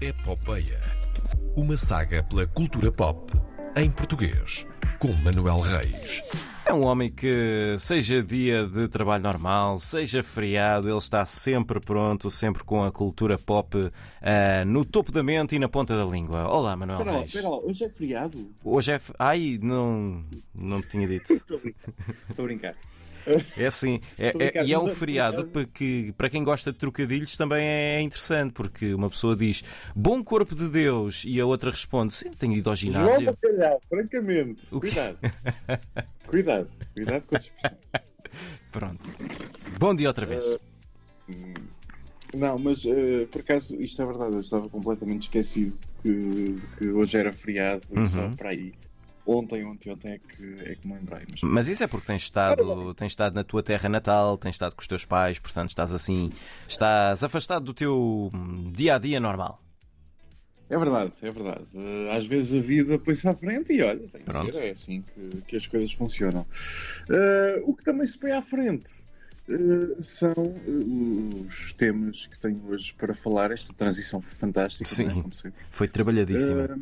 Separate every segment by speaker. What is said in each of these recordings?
Speaker 1: Epopeia. Uma saga pela cultura pop em português, com Manuel Reis.
Speaker 2: É um homem que, seja dia de trabalho normal, seja feriado, ele está sempre pronto, sempre com a cultura pop ah, no topo da mente e na ponta da língua. Olá, Manuel
Speaker 3: Espera lá,
Speaker 2: Reis.
Speaker 3: espera lá, hoje é feriado?
Speaker 2: Hoje é. Ai, não, não te tinha dito.
Speaker 3: Estou a brincar. Estou a brincar.
Speaker 2: É assim, é- é- e é um feriado porque, para quem gosta de trocadilhos, também é interessante, porque uma pessoa diz bom corpo de Deus e a outra responde sim, tenho ido ao
Speaker 3: João
Speaker 2: ginásio.
Speaker 3: Bacalhau, francamente. Cuidado. Cuidado. Cuidado com as expressões.
Speaker 2: Pronto. Bom dia outra vez.
Speaker 3: Não, mas eh, por acaso isto é verdade, eu estava completamente esquecido de que, de que hoje era feriado,
Speaker 2: Uhum.
Speaker 3: só para aí. Ontem, ontem, ontem é que, é que me lembrei. Mas...
Speaker 2: Mas isso é porque tens estado, tens estado na tua terra natal, tens estado com os teus pais, portanto estás assim, estás afastado do teu dia a dia normal.
Speaker 3: É verdade, é verdade. Eh, às vezes a vida põe-se à frente e olha, tem que
Speaker 2: Pronto.
Speaker 3: ser, é assim que, que as coisas funcionam. Eh, o que também se põe à frente eh, são os temas que tenho hoje para falar. Esta transição foi fantástica,
Speaker 2: Sim.
Speaker 3: é? como sempre.
Speaker 2: Foi trabalhadíssima.
Speaker 3: Eh,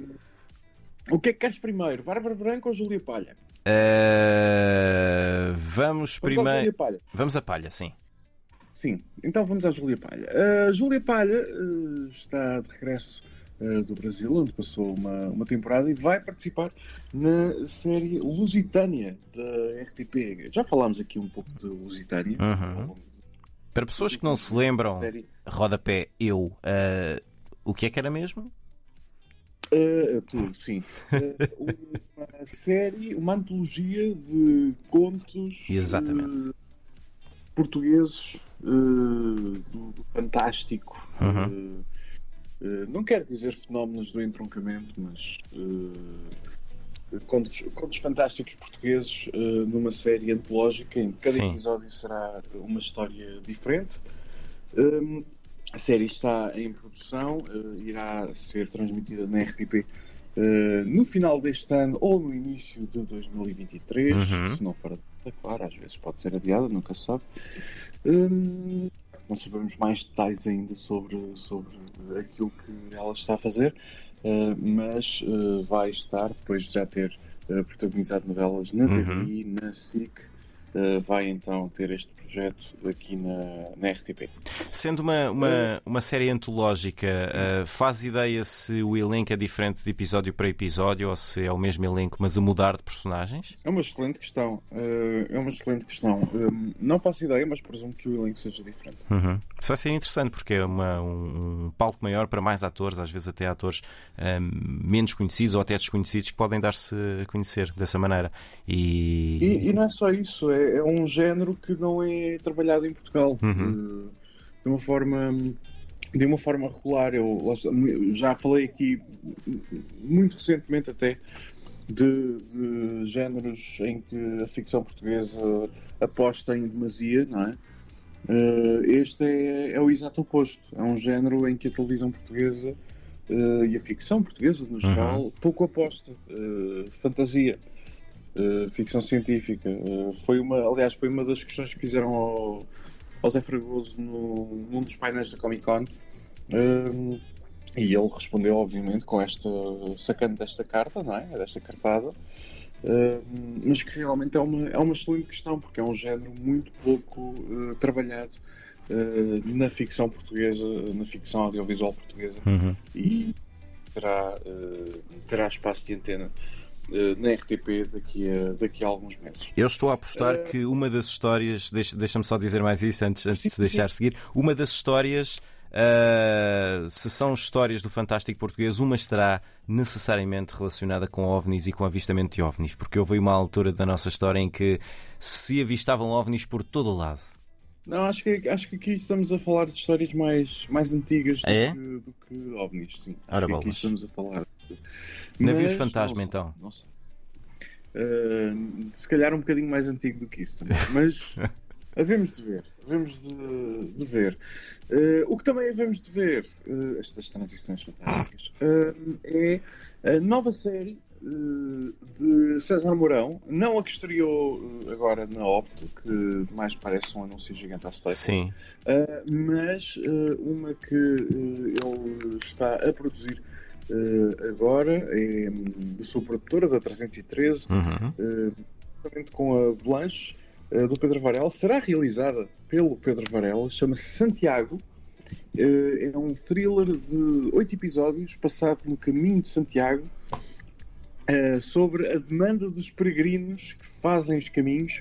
Speaker 3: o que é que queres primeiro? Bárbara Branca ou Júlia Palha?
Speaker 2: Uh, vamos
Speaker 3: à Júlia
Speaker 2: primeiro. Vamos a palha, sim.
Speaker 3: Sim, então vamos à Júlia Palha. A Júlia Palha eh, está de regresso eh, do Brasil, onde passou uma, uma temporada e vai participar na série Lusitânia da RTP. Já falámos aqui um pouco de Lusitânia.
Speaker 2: Uhum. Para pessoas que não se lembram, rodapé, eu, uh, o que é que era mesmo?
Speaker 3: Eh, tudo, sim. Eh, uma série, uma antologia de contos
Speaker 2: Exatamente.
Speaker 3: eh, portugueses do, do fantástico.
Speaker 2: Uhum.
Speaker 3: Não quero dizer fenómenos do entroncamento, mas contos, contos fantásticos portugueses numa série antológica em que cada
Speaker 2: Sim.
Speaker 3: episódio será uma história diferente. Um, a série está em produção, eh, irá ser transmitida na RTP eh, no final deste ano ou no início de 2023,
Speaker 2: Uhum.
Speaker 3: se não for claro, às vezes pode ser adiada, nunca se sabe. Hum, não sabemos mais detalhes ainda sobre, sobre aquilo que ela está a fazer, eh, mas vai estar, depois de já ter protagonizado novelas na
Speaker 2: Uhum.
Speaker 3: TVI, na SIC, eh, vai então ter este projeto aqui na, na RTP.
Speaker 2: Sendo uma, uma, uma série antológica, uh, faz ideia se o elenco é diferente de episódio para episódio ou se é o mesmo elenco, mas a mudar de personagens?
Speaker 3: É uma excelente questão. eh, é uma excelente questão. Hum, não faço ideia, mas presumo que o elenco seja diferente.
Speaker 2: Uhum. Isso vai ser interessante porque é uma- um, palco maior para mais atores, às vezes até atores um, menos conhecidos ou até desconhecidos que podem dar-se a conhecer dessa maneira. E,
Speaker 3: E, e não é só isso, é, é um género que não é trabalhado em Portugal
Speaker 2: Uhum.
Speaker 3: eh, de uma forma de uma forma regular. Eu está, já falei aqui muito recentemente até de, de géneros em que a ficção portuguesa aposta em demasia, não é? Eh, este é, é o exato oposto. É um género em que a televisão portuguesa eh, e a ficção portuguesa, no geral, pouco aposta. Eh, fantasia. Uh, ficção científica. Uh, foi uma, aliás, foi uma das questões que fizeram ao, ao Zé Fragoso no, num dos painéis da Comic Con. Um, e ele respondeu, obviamente, com esta sacando desta carta, não é? Desta cartada. Um, mas que realmente é uma, é uma excelente questão, porque é um género muito pouco uh, trabalhado uh, na ficção portuguesa, na ficção audiovisual portuguesa
Speaker 2: Uhum.
Speaker 3: e terá, eh, terá espaço de antena eh, na RTP daqui a, daqui a alguns meses.
Speaker 2: Eu estou a apostar que uma das histórias, deixa- deixa-me só dizer mais isso antes, antes de se deixar seguir, uma das histórias, ah, se são histórias do fantástico português, uma estará necessariamente relacionada com ovnis e com avistamento de ovnis, porque houve uma altura da nossa história em que se avistavam ovnis por todo o lado.
Speaker 3: Não, acho que, acho que aqui estamos a falar de histórias mais, mais antigas do,
Speaker 2: É?
Speaker 3: que, do que ovnis, sim.
Speaker 2: Ora
Speaker 3: acho que aqui estamos a falar.
Speaker 2: Navios
Speaker 3: Mas,
Speaker 2: fantasma,
Speaker 3: não
Speaker 2: então.
Speaker 3: Não sei. Eh, se calhar um bocadinho mais antigo do que isso também. Mas havemos de ver. Havemos de, de ver. Eh, o que também havemos de ver, eh, estas transições fantásticas, é a nova série uh, de César Mourão, não a que estreou uh, agora na Opto, que mais parece um anúncio gigante à Staples,
Speaker 2: Sim.
Speaker 3: uh, mas uma que ele está a produzir agora, é de sua produtora, da 313,
Speaker 2: Uhum.
Speaker 3: juntamente com a Blanche, do Pedro Varela, será realizada pelo Pedro Varela, chama-se Santiago. É um thriller de oito episódios, passado no caminho de Santiago, sobre a demanda dos peregrinos que fazem os caminhos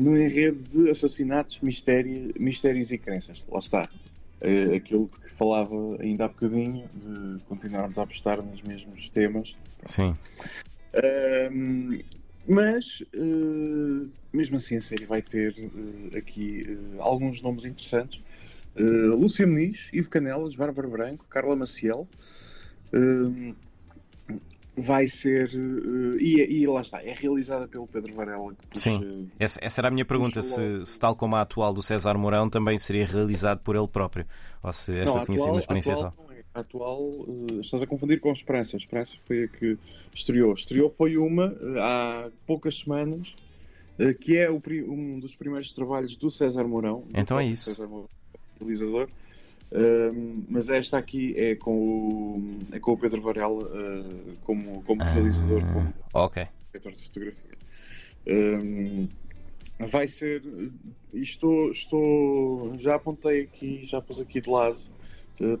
Speaker 3: no enredo de assassinatos, mistério, mistérios e crenças. Lá está. Aquilo de que falava ainda há bocadinho, de continuarmos a apostar nos mesmos temas.
Speaker 2: Sim.
Speaker 3: Mas, uh, mesmo assim, a série vai ter uh, aqui uh, alguns nomes interessantes. Lúcia Muniz, Ivo Canelas, Bárbara Branco, Carla Maciel. Vai ser. E, e, lá está, é realizada pelo Pedro Varela.
Speaker 2: Pus, Sim, essa, essa, era a minha pergunta: se, se, tal como a atual do César Mourão, também seria realizado por ele próprio. Ou se esta
Speaker 3: Não,
Speaker 2: tinha
Speaker 3: atual,
Speaker 2: sido uma experiência
Speaker 3: atual,
Speaker 2: só.
Speaker 3: A atual, uh, estás a confundir com a Esperança. A Esperança foi a que estreou. Estreou foi uma uh, há poucas semanas, uh, que é o, um dos primeiros trabalhos do César Mourão.
Speaker 2: Então é isso.
Speaker 3: César Mourão, realizador. Mas esta aqui é com o, é com o Pedro Varela como, como realizador, como
Speaker 2: ok.
Speaker 3: diretor de fotografia. Um, vai ser. Estou, estou. Já apontei aqui, já pus aqui de lado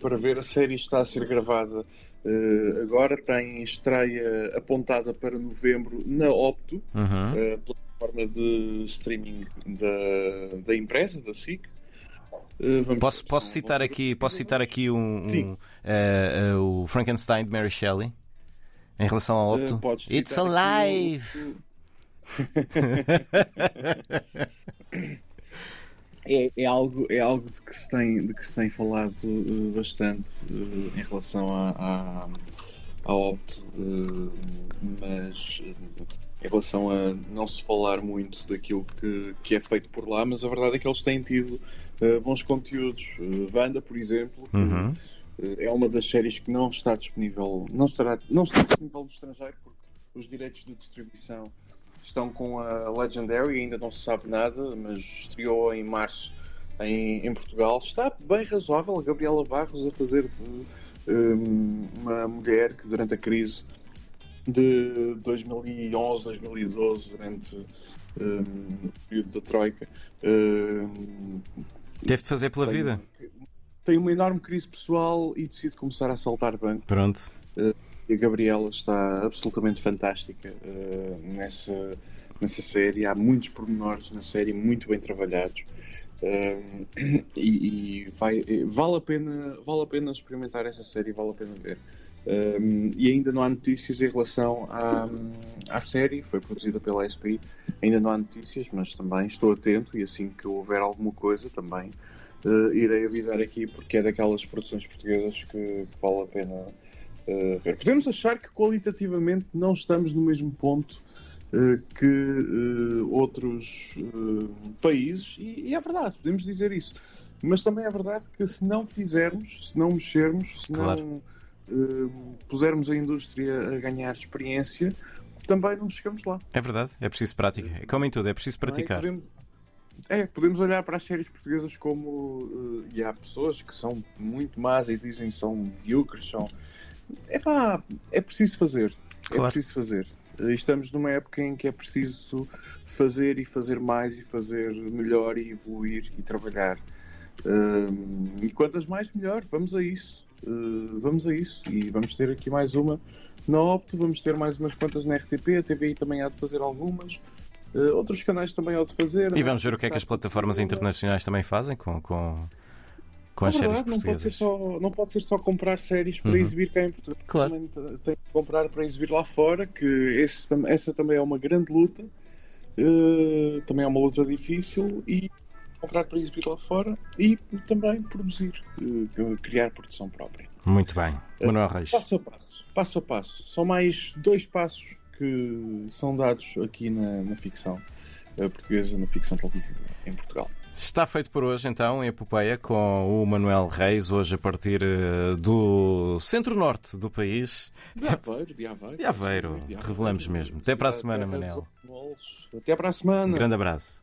Speaker 3: para ver. A série está a ser gravada uh, agora, tem estreia apontada para novembro na Opto,
Speaker 2: Uhum.
Speaker 3: uh, plataforma de streaming da, da empresa, da SIC. Uh, vamos
Speaker 2: Posso, posso citar aqui, posso citar aqui um, um, eh, eh, o Frankenstein de Mary Shelley em relação ao
Speaker 3: Uh,
Speaker 2: Opto? It's alive!
Speaker 3: É, é algo, é algo de, que se tem, de que se tem falado uh, bastante uh, em relação à, à, à Opto, uh, mas uh, em relação a não se falar muito daquilo que, que é feito por lá, mas a verdade é que eles têm tido uh, bons conteúdos. Uh, Wanda, por exemplo, que,
Speaker 2: Uhum.
Speaker 3: uh, é uma das séries que não está disponível, não estará, não está disponível no estrangeiro porque os direitos de distribuição estão com a Legendary, ainda não se sabe nada, mas estreou em março em, em Portugal. Está bem razoável a Gabriela Barros a fazer de um, uma mulher que durante a crise de 2011, 2012, durante um, o período da Troika, um,
Speaker 2: Teve de fazer pela
Speaker 3: tem-
Speaker 2: vida.
Speaker 3: Tem uma enorme crise pessoal e decide começar a assaltar bancos.
Speaker 2: Pronto.
Speaker 3: E a Gabriela está absolutamente fantástica eh, nessa, nessa série. Há muitos pormenores na série muito bem trabalhados. Eh, e e vai, vale, a pena, vale a pena experimentar essa série, vale a pena ver. Eh, e ainda não há notícias em relação à, à série, foi produzida pela SPI. Ainda não há notícias, mas também estou atento e assim que houver alguma coisa também eh, irei avisar aqui porque é daquelas produções portuguesas que, que vale a pena uh, ver. Podemos achar que qualitativamente não estamos no mesmo ponto uh, que uh, outros uh, países, e, e é verdade, podemos dizer isso. Mas também é verdade que se não fizermos, se não mexermos, se
Speaker 2: Claro.
Speaker 3: não uh, pusermos a indústria a ganhar experiência, também não chegamos lá.
Speaker 2: É verdade, é preciso prática. É como em tudo, é preciso
Speaker 3: é?
Speaker 2: praticar.
Speaker 3: Podemos, é, podemos olhar para as séries portuguesas como. uh, e há pessoas que são muito más e dizem que são medíocres, são. É pá, é preciso fazer.
Speaker 2: Claro.
Speaker 3: É preciso fazer. Uh, Estamos numa época em que é preciso fazer e fazer mais e fazer melhor e evoluir e trabalhar. Um, e quantas mais, melhor. Vamos a isso. Uh, vamos a isso. E vamos ter aqui mais uma na Opto, vamos ter mais umas quantas na RTP, a TVI também há de fazer algumas. Uh, outros canais também há de fazer.
Speaker 2: E vamos ver o que é que as plataformas internacionais também fazem com, com, com as
Speaker 3: É
Speaker 2: séries
Speaker 3: verdade, não pode, ser
Speaker 2: portuguesas.
Speaker 3: só, não pode ser só comprar séries para
Speaker 2: Uhum.
Speaker 3: exibir cá em Portugal.
Speaker 2: Claro.
Speaker 3: Também tem que comprar para exibir lá fora, que esse essa também é uma grande luta. Uh, também é uma luta difícil e comprar para exibir lá fora e também produzir, uh, criar produção própria.
Speaker 2: Muito bem. Manuel Reis.
Speaker 3: Passo a passo, passo a passo. São mais dois passos que são dados aqui na, na ficção uh, portuguesa, na ficção televisiva em Portugal.
Speaker 2: Está feito por hoje, então, em Epopeia, com o Manuel Reis, hoje a partir eh, do centro-norte do país.
Speaker 3: De Aveiro, de Aveiro.
Speaker 2: De Aveiro, revelamos mesmo. Até para a semana, Manel.
Speaker 3: Até para a semana.
Speaker 2: Um grande abraço.